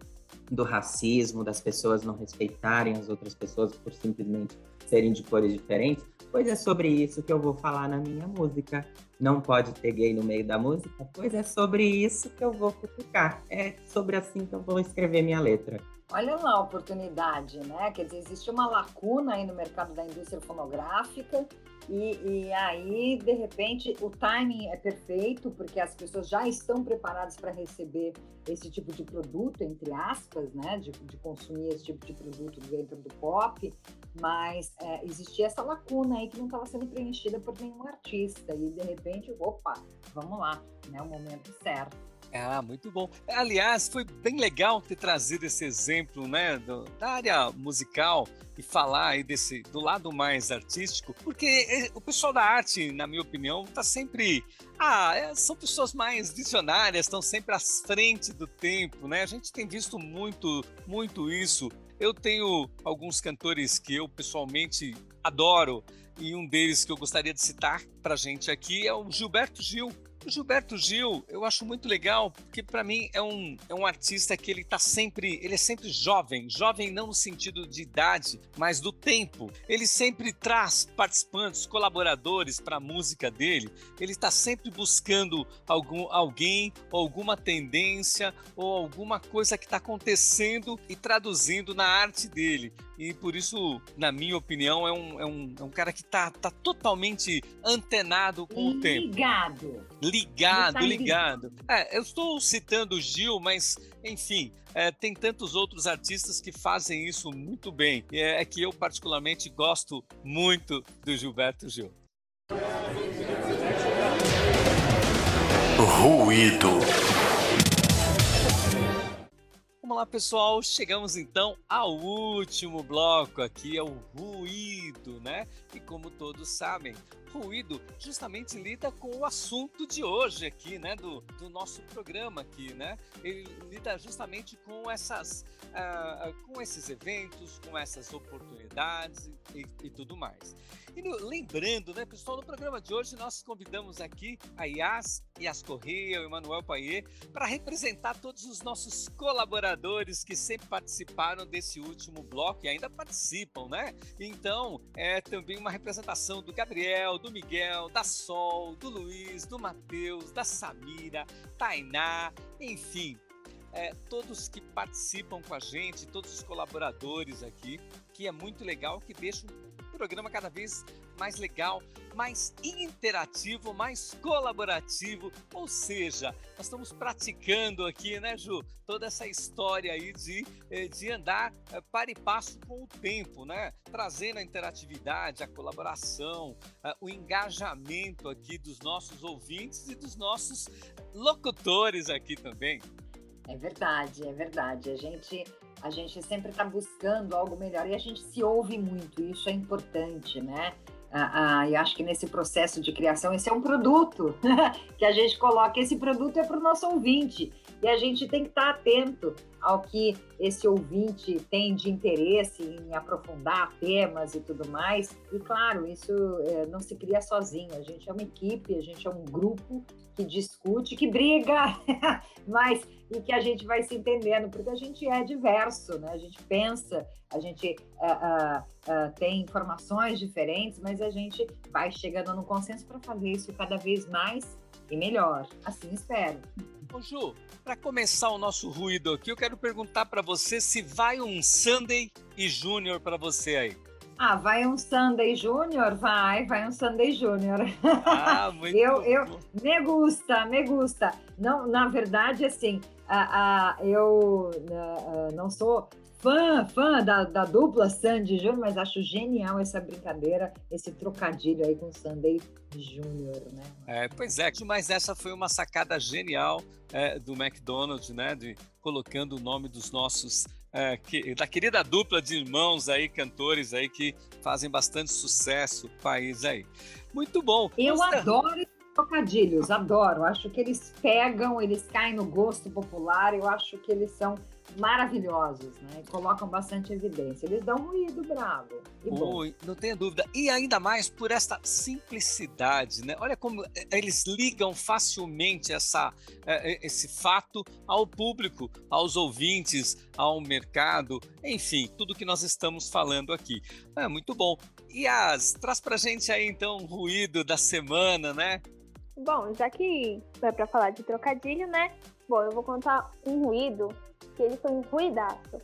do racismo, das pessoas não respeitarem as outras pessoas por simplesmente serem de cores diferentes. Pois é sobre isso que eu vou falar na minha música. Não pode ter gay no meio da música? Pois é sobre isso que eu vou publicar. É sobre assim que eu vou escrever minha letra. Olha lá a oportunidade, né? Quer dizer, existe uma lacuna aí no mercado da indústria fonográfica e, e, aí, de repente, o timing é perfeito, porque as pessoas já estão preparadas para receber esse tipo de produto, entre aspas, né? De, de, consumir esse tipo de produto dentro do pop, mas é, existia essa lacuna aí que não estava sendo preenchida por nenhum artista. E, de repente, opa, vamos lá, né? O momento certo. Ah, muito bom. Aliás, foi bem legal ter trazido esse exemplo, né, do, da área musical e falar aí desse do lado mais artístico, porque é, o pessoal da arte, na minha opinião, está sempre ah, é, são pessoas mais visionárias, estão sempre à frente do tempo, né? A gente tem visto muito, muito isso. Eu tenho alguns cantores que eu pessoalmente adoro e um deles que eu gostaria de citar para gente aqui é o Gilberto Gil. O Gilberto Gil, eu acho muito legal, porque para mim é um, é um artista que ele tá sempre, ele é sempre jovem, jovem não no sentido de idade, mas do tempo. Ele sempre traz participantes, colaboradores para a música dele. Ele está sempre buscando algum alguém, alguma tendência ou alguma coisa que está acontecendo e traduzindo na arte dele. E por isso, na minha opinião, é um, é um, é um cara que está tá totalmente antenado com ligado. o tempo. Ligado. Ligado, tá ligado. É, eu estou citando o Gil, mas, enfim, é, tem tantos outros artistas que fazem isso muito bem. E é, é que eu, particularmente, gosto muito do Gilberto Gil. Ruído. Vamos lá, pessoal. Chegamos então ao último bloco aqui, é o ruído, né? E como todos sabem, ruído justamente lida com o assunto de hoje aqui, né, do, do nosso programa aqui, né? Ele lida justamente com essas, uh, com esses eventos, com essas oportunidades e, e tudo mais. E no, lembrando, né, pessoal, no programa de hoje nós convidamos aqui a Yas, Yas Corrêa, o Emanuel Paier, para representar todos os nossos colaboradores que sempre participaram desse último bloco e ainda participam, né? Então, é também uma representação do Gabriel, do Miguel, da Sol, do Luiz, do Matheus, da Samira, Tainá, enfim, é, todos que participam com a gente, todos os colaboradores aqui, que é muito legal, que deixam programa cada vez mais legal, mais interativo, mais colaborativo. Ou seja, nós estamos praticando aqui, né, Ju, toda essa história aí de, eh, de andar eh, para e passo com o tempo, né? Trazendo a interatividade, a colaboração, eh, o engajamento aqui dos nossos ouvintes e dos nossos locutores aqui também. É verdade, é verdade. A gente, a gente sempre está buscando algo melhor e a gente se ouve muito, isso é importante, né? Ah, ah, e acho que nesse processo de criação, esse é um produto que a gente coloca. Esse produto é para o nosso ouvinte e a gente tem que estar tá atento ao que esse ouvinte tem de interesse em aprofundar temas e tudo mais. E claro, isso é, não se cria sozinho. A gente é uma equipe, a gente é um grupo que discute, que briga, mas e que a gente vai se entendendo, porque a gente é diverso, né? A gente pensa, a gente uh, uh, uh, tem informações diferentes, mas a gente vai chegando no consenso para fazer isso cada vez mais e melhor. Assim espero. Ô Ju, para começar o nosso ruído aqui, eu quero perguntar para você se vai um Sunday e Júnior para você aí. Ah, vai um Sunday Júnior? Vai, vai um Sunday Júnior. Ah, muito eu, eu Me gusta, me gusta. Não, na verdade, assim, a, a, eu a, não sou fã, fã da, da dupla Sandy Júnior, mas acho genial essa brincadeira, esse trocadilho aí com Sunday Júnior, né? É, pois é, mas essa foi uma sacada genial é, do McDonald's, né? De colocando o nome dos nossos é, que, da querida dupla de irmãos aí, cantores aí que fazem bastante sucesso no país aí. Muito bom. Eu Nossa. adoro trocadilhos, adoro. Acho que eles pegam, eles caem no gosto popular, eu acho que eles são maravilhosos, né? Colocam bastante evidência. Eles dão um ruído bravo. Ui, não tenha dúvida. E ainda mais por esta simplicidade, né? Olha como eh, eles ligam facilmente essa, eh, eh, esse fato ao público, aos ouvintes, ao mercado, enfim, tudo que nós estamos falando aqui. É muito bom. E as traz pra gente aí então o ruído da semana, né? Bom, já que é para falar de trocadilho, né? Bom, eu vou contar um ruído que ele foi um ruidaço.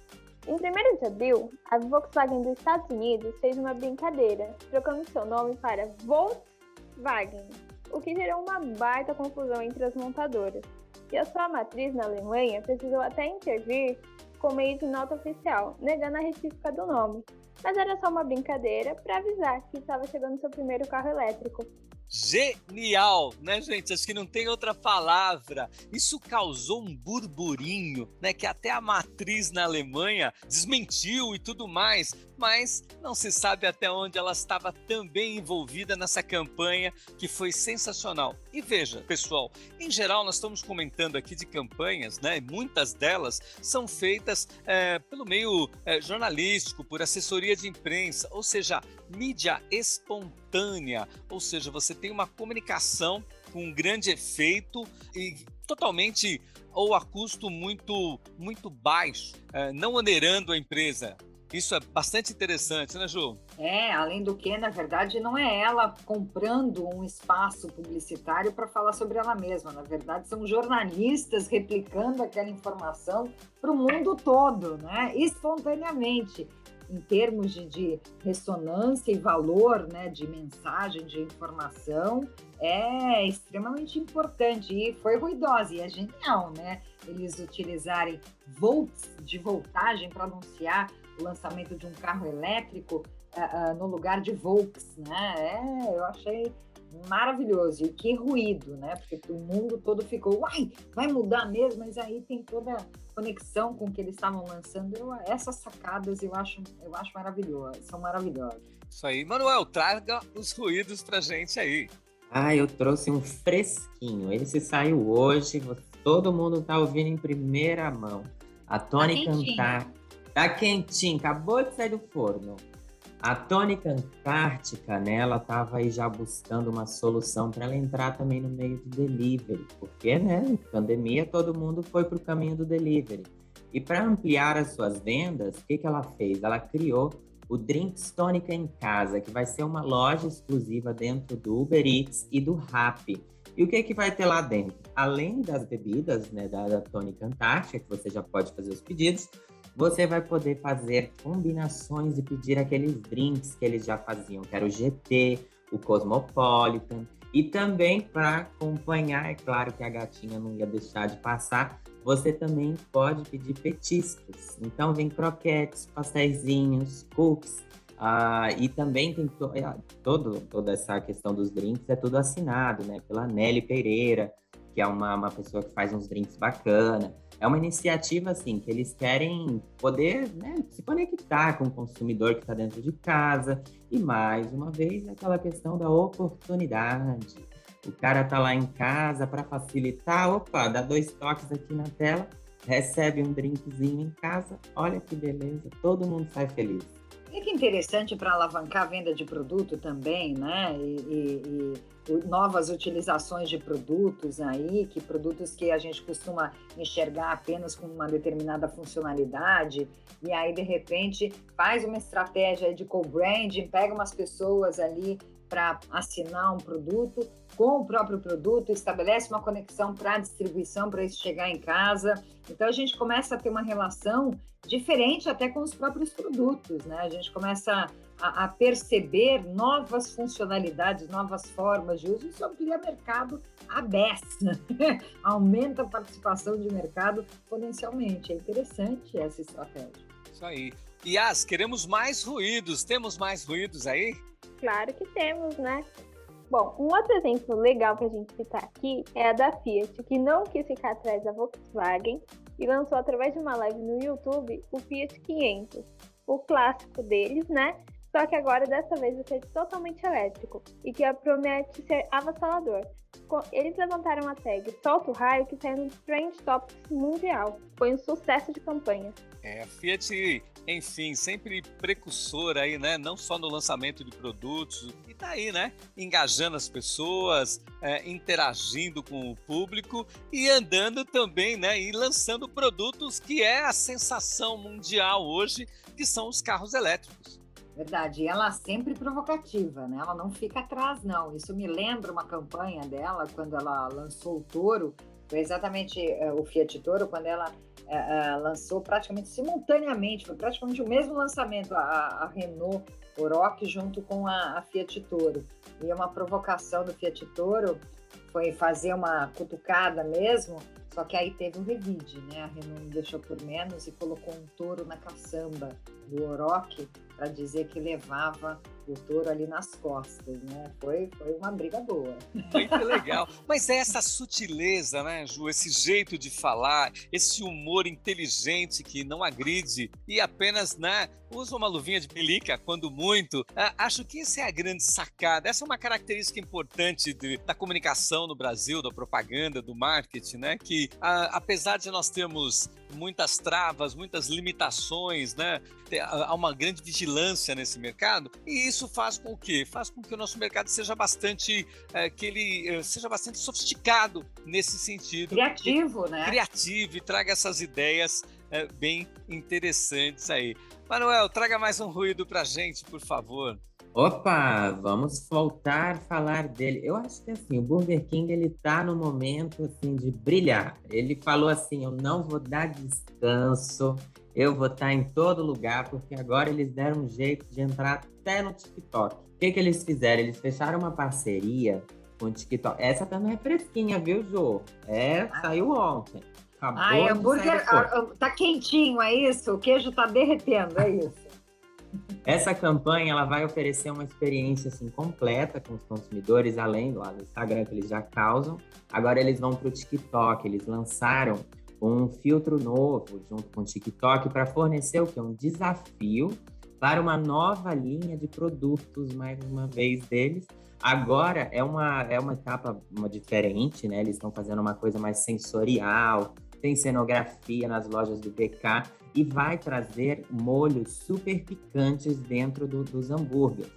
Em 1 de abril, a Volkswagen dos Estados Unidos fez uma brincadeira, trocando seu nome para Volkswagen, o que gerou uma baita confusão entre as montadoras. E a sua matriz na Alemanha precisou até intervir com meio de nota oficial, negando a retífica do nome. Mas era só uma brincadeira para avisar que estava chegando seu primeiro carro elétrico genial, né, gente? Acho que não tem outra palavra. Isso causou um burburinho, né? Que até a matriz na Alemanha desmentiu e tudo mais, mas não se sabe até onde ela estava também envolvida nessa campanha que foi sensacional. E veja, pessoal, em geral nós estamos comentando aqui de campanhas, né? Muitas delas são feitas é, pelo meio é, jornalístico, por assessoria de imprensa, ou seja, mídia espontânea, ou seja, você tem uma comunicação com um grande efeito e totalmente ou a custo muito muito baixo, é, não onerando a empresa. Isso é bastante interessante, né, Ju? É, além do que, na verdade, não é ela comprando um espaço publicitário para falar sobre ela mesma. Na verdade, são jornalistas replicando aquela informação para o mundo todo, né? Espontaneamente em termos de, de, ressonância e valor né, de mensagem, de informação, é extremamente importante e foi ruidosa e é genial, né? Eles utilizarem volts de voltagem para anunciar o lançamento de um carro elétrico uh, uh, no lugar de Volks, né? É, eu achei maravilhoso. E que ruído, né? Porque o mundo todo ficou, uai, vai mudar mesmo, mas aí tem toda a conexão com o que eles estavam lançando. Eu, essas sacadas eu acho, eu acho maravilhosas, são maravilhosas. Isso aí. Manuel, traga os ruídos pra gente aí. Ah, eu trouxe um fresquinho. Esse saiu hoje, todo mundo tá ouvindo em primeira mão. A Tony Tá quentinho. cantar. Tá quentinho, acabou de sair do forno. A Tônica Antártica, né, ela tava aí já buscando uma solução para ela entrar também no meio do delivery, porque, né, pandemia, todo mundo foi para o caminho do delivery. E para ampliar as suas vendas, o que, que ela fez? Ela criou o Drinks Tônica em Casa, que vai ser uma loja exclusiva dentro do Uber Eats e do Rappi. E o que, que vai ter lá dentro? Além das bebidas né, da, da Tônica Antártica, que você já pode fazer os pedidos, você vai poder fazer combinações e pedir aqueles drinks que eles já faziam, que era o GT, o Cosmopolitan. E também para acompanhar, é claro que a gatinha não ia deixar de passar, você também pode pedir petiscos. Então vem croquetes, pastéisinhos, cookies. ah, e também tem to é, todo, toda essa questão dos drinks, é tudo assinado, né? Pela Nelly Pereira, que é uma, uma pessoa que faz uns drinks bacana. É uma iniciativa, assim, que eles querem poder né, se conectar com o consumidor que está dentro de casa. E, mais uma vez, aquela questão da oportunidade. O cara tá lá em casa para facilitar, opa, dá dois toques aqui na tela, recebe um drinkzinho em casa, olha que beleza, todo mundo sai feliz. E que interessante para alavancar a venda de produto também, né? E, e, e, novas utilizações de produtos aí, que produtos que a gente costuma enxergar apenas com uma determinada funcionalidade, e aí de repente faz uma estratégia de co-branding, pega umas pessoas ali para assinar um produto com o próprio produto, estabelece uma conexão para a distribuição, para isso chegar em casa. Então a gente começa a ter uma relação diferente até com os próprios produtos, né? A gente começa a, a perceber novas funcionalidades, novas formas de uso, isso amplia mercado à beça, aumenta a participação de mercado potencialmente. É interessante essa estratégia. Isso aí. Yas, queremos mais ruídos. Temos mais ruídos aí? Claro que temos, né? Bom, um outro exemplo legal para a gente citar aqui é a da Fiat, que não quis ficar atrás da Volkswagen e lançou através de uma live no YouTube o Fiat 500, o clássico deles, né? Só que agora dessa vez vai ser totalmente elétrico e que promete ser avassalador. Eles levantaram a tag Solta o Raio que saiu no Trend Topics Mundial. Foi um sucesso de campanha. É, a Fiat, enfim, sempre precursora aí, né? Não só no lançamento de produtos, e tá aí, né? Engajando as pessoas, é, interagindo com o público e andando também, né? E lançando produtos que é a sensação mundial hoje, que são os carros elétricos. Verdade, e ela sempre provocativa, né? Ela não fica atrás, não. Isso me lembra uma campanha dela quando ela lançou o Toro, foi exatamente uh, o Fiat Toro, quando ela uh, lançou praticamente simultaneamente, foi praticamente o mesmo lançamento, a, a Renault Oroch junto com a, a, Fiat Toro. E uma provocação do Fiat Toro foi fazer uma cutucada mesmo, só que aí teve um revide, né? A Renault deixou por menos e colocou um touro na caçamba do Oroch para dizer que levava o touro ali nas costas, né? Foi, foi uma briga boa. Muito legal. Mas é essa sutileza, né, Ju? Esse jeito de falar, esse humor inteligente que não agride e apenas, né, usa uma luvinha de pelica quando muito. Ah, acho que essa é a grande sacada. Essa é uma característica importante de, da comunicação no Brasil, da propaganda, do marketing, né? Que ah, apesar de nós termos muitas travas, muitas limitações, né? Há uma grande vigilância nesse mercado e isso faz com que faz com que o nosso mercado seja bastante é, que ele é, seja bastante sofisticado nesse sentido, criativo, né? Criativo e traga essas ideias é, bem interessantes aí. Manuel, traga mais um ruído para gente, por favor. Opa, vamos voltar a falar dele. Eu acho que assim, o Burger King ele tá no momento assim de brilhar. Ele falou assim: "Eu não vou dar descanso, eu vou estar em todo lugar, porque agora eles deram um jeito de entrar até no TikTok". O que que eles fizeram? Eles fecharam uma parceria com o TikTok. Essa também é fresquinha, viu, Jô? É, saiu ontem. Acabou Ai, hambúrguer tá quentinho, é isso? O queijo tá derretendo, é isso. Essa campanha ela vai oferecer uma experiência assim completa com os consumidores, além do Instagram que eles já causam. Agora eles vão para o TikTok. Eles lançaram um filtro novo junto com o TikTok para fornecer o que um desafio para uma nova linha de produtos, mais uma vez deles. Agora é uma, é uma etapa uma diferente, né? Eles estão fazendo uma coisa mais sensorial, tem cenografia nas lojas do BK e vai trazer molhos super picantes dentro do, dos hambúrgueres.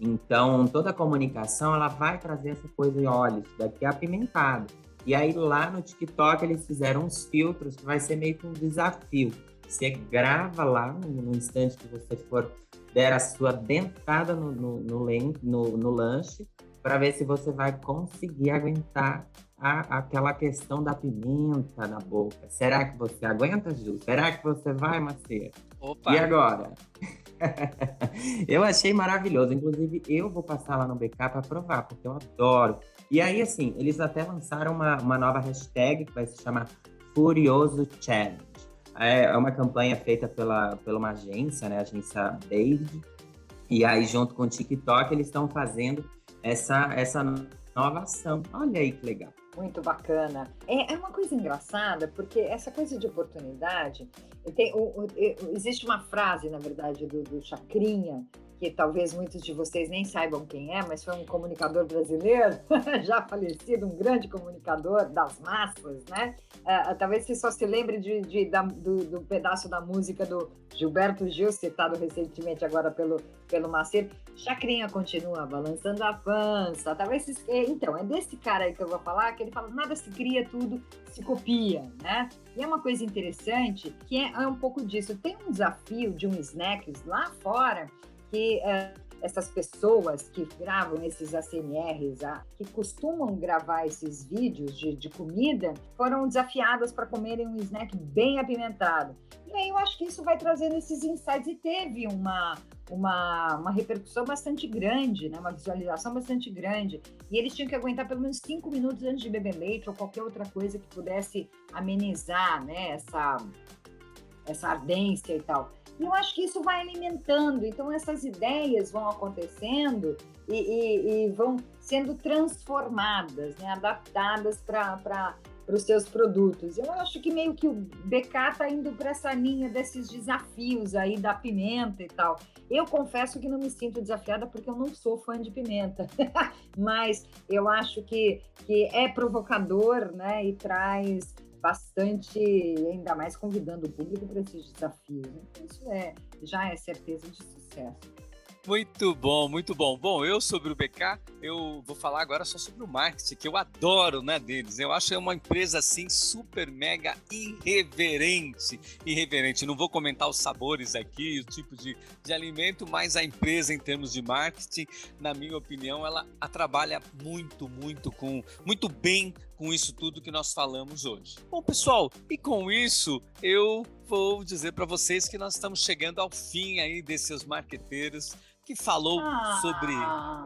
Então, toda a comunicação ela vai trazer essa coisa, olha, isso daqui é apimentado. E aí lá no TikTok eles fizeram uns filtros que vai ser meio que um desafio. Você grava lá no, instante que você for der a sua dentada no, no, no, no, no lanche para ver se você vai conseguir aguentar a, aquela questão da pimenta na boca. Será que você aguenta, Ju? Será que você vai, Macia? Opa. E agora? eu achei maravilhoso. Inclusive, eu vou passar lá no BK para provar, porque eu adoro. E aí, assim, eles até lançaram uma, uma nova hashtag que vai se chamar Furioso Challenge. É, é uma campanha feita pela, pela uma agência, né? A agência David. E aí, junto com o TikTok, eles estão fazendo essa, essa nova ação. Olha aí que legal. Muito bacana. É, é uma coisa engraçada, porque essa coisa de oportunidade. Tem, o, o, existe uma frase, na verdade, do, do Chacrinha, que talvez muitos de vocês nem saibam quem é, mas foi um comunicador brasileiro, já falecido, um grande comunicador das massas, né? Uh, talvez você só se lembre de, de da, do, do, pedaço da música do Gilberto Gil, citado recentemente agora pelo, pelo Macedo. Chacrinha continua balançando a pança. Talvez é, então, é desse cara aí que eu vou falar, que ele fala: nada se cria, tudo se copia, né? E é uma coisa interessante que é, é um pouco disso. Tem um desafio de um snacks lá fora que uh, essas pessoas que gravam esses ACMRs, uh, que costumam gravar esses vídeos de, de comida, foram desafiadas para comerem um snack bem apimentado. E aí eu acho que isso vai trazendo esses insights e teve uma, uma, uma repercussão bastante grande, né? uma visualização bastante grande. E eles tinham que aguentar pelo menos cinco minutos antes de beber leite ou qualquer outra coisa que pudesse amenizar né? essa, essa ardência e tal. E eu acho que isso vai alimentando, então essas ideias vão acontecendo e, e, e vão sendo transformadas, né, adaptadas para os seus produtos. Eu acho que meio que o BK está indo para essa linha desses desafios aí da pimenta e tal. Eu confesso que não me sinto desafiada porque eu não sou fã de pimenta, mas eu acho que, que é provocador né, e traz bastante, ainda mais convidando o público para esses desafios. Então, isso é, já é certeza de sucesso. Muito bom, muito bom. Bom, eu sobre o BK, eu vou falar agora só sobre o marketing, que eu adoro, né, deles. Eu acho que é uma empresa assim super mega irreverente, irreverente. Não vou comentar os sabores aqui, o tipo de, de alimento, mas a empresa em termos de marketing, na minha opinião, ela trabalha muito, muito com muito bem com isso tudo que nós falamos hoje. Bom, pessoal, e com isso eu vou dizer para vocês que nós estamos chegando ao fim aí desses marqueteiros que falou ah, sobre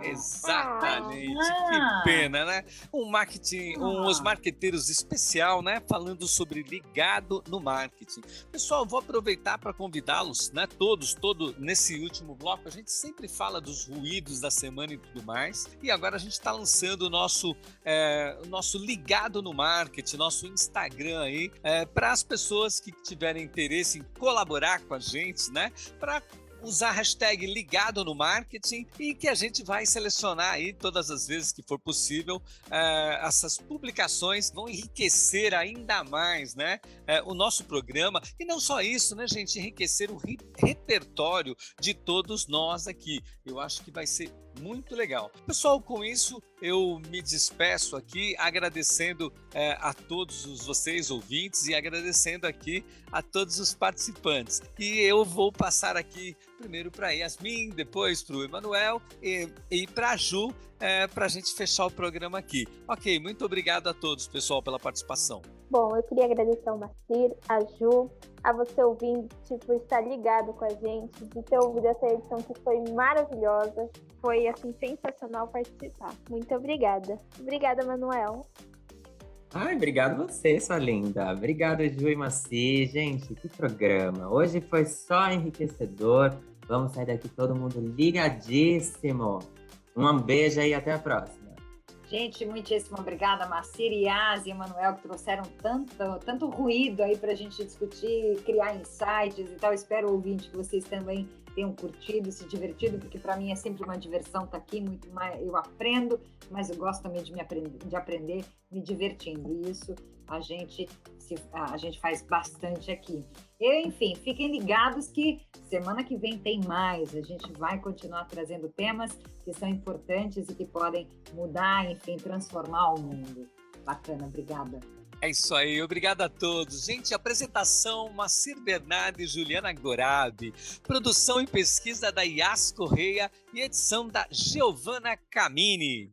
exatamente ah, que pena, né? Um marketing, ah, uns marqueteiros especial, né? Falando sobre ligado no marketing. Pessoal, vou aproveitar para convidá-los, né? Todos, todo nesse último bloco a gente sempre fala dos ruídos da semana e tudo mais. E agora a gente está lançando o nosso, é, o nosso ligado no marketing, nosso Instagram aí, é, para as pessoas que tiverem interesse em colaborar com a gente, né? Para usar a hashtag ligado no marketing e que a gente vai selecionar aí todas as vezes que for possível uh, essas publicações vão enriquecer ainda mais né? Uh, o nosso programa. E não só isso né gente? Enriquecer o repertório de todos nós aqui eu acho que vai ser muito legal. Pessoal, com isso eu me despeço aqui agradecendo é, a todos os vocês ouvintes e agradecendo aqui a todos os participantes. E eu vou passar aqui primeiro para Yasmin, depois para o Emanuel e, e para a Ju é, para a gente fechar o programa aqui. Ok, muito obrigado a todos, pessoal, pela participação. Bom, eu queria agradecer ao Marcir, a Ju, a você ouvinte por estar ligado com a gente, de ter ouvido essa edição que foi maravilhosa. Foi, assim, sensacional participar. Muito obrigada. Obrigada, Manuel. Ai, obrigado você, sua linda. Obrigado, Ju e Maci. Gente, que programa. Hoje foi só enriquecedor. Vamos sair daqui todo mundo ligadíssimo. Um beijo aí até a próxima. Gente, muitíssimo obrigada, Marcir, Yas e Emanuel, que trouxeram tanto, tanto ruído aí para a gente discutir, criar insights e tal. Espero, ouvinte, que vocês também tenham curtido, se divertido, porque para mim é sempre uma diversão estar tá aqui, muito mais eu aprendo, mas eu gosto também de me aprender, de aprender me divertindo. E isso a gente se, a gente faz bastante aqui. Enfim, fiquem ligados que semana que vem tem mais. A gente vai continuar trazendo temas que são importantes e que podem mudar, enfim, transformar o mundo. Bacana, obrigada. É isso aí, obrigado a todos. Gente, apresentação Macir Bernardo e Juliana Gorabi, produção e pesquisa da Yas Correia e edição da Giovana Camini.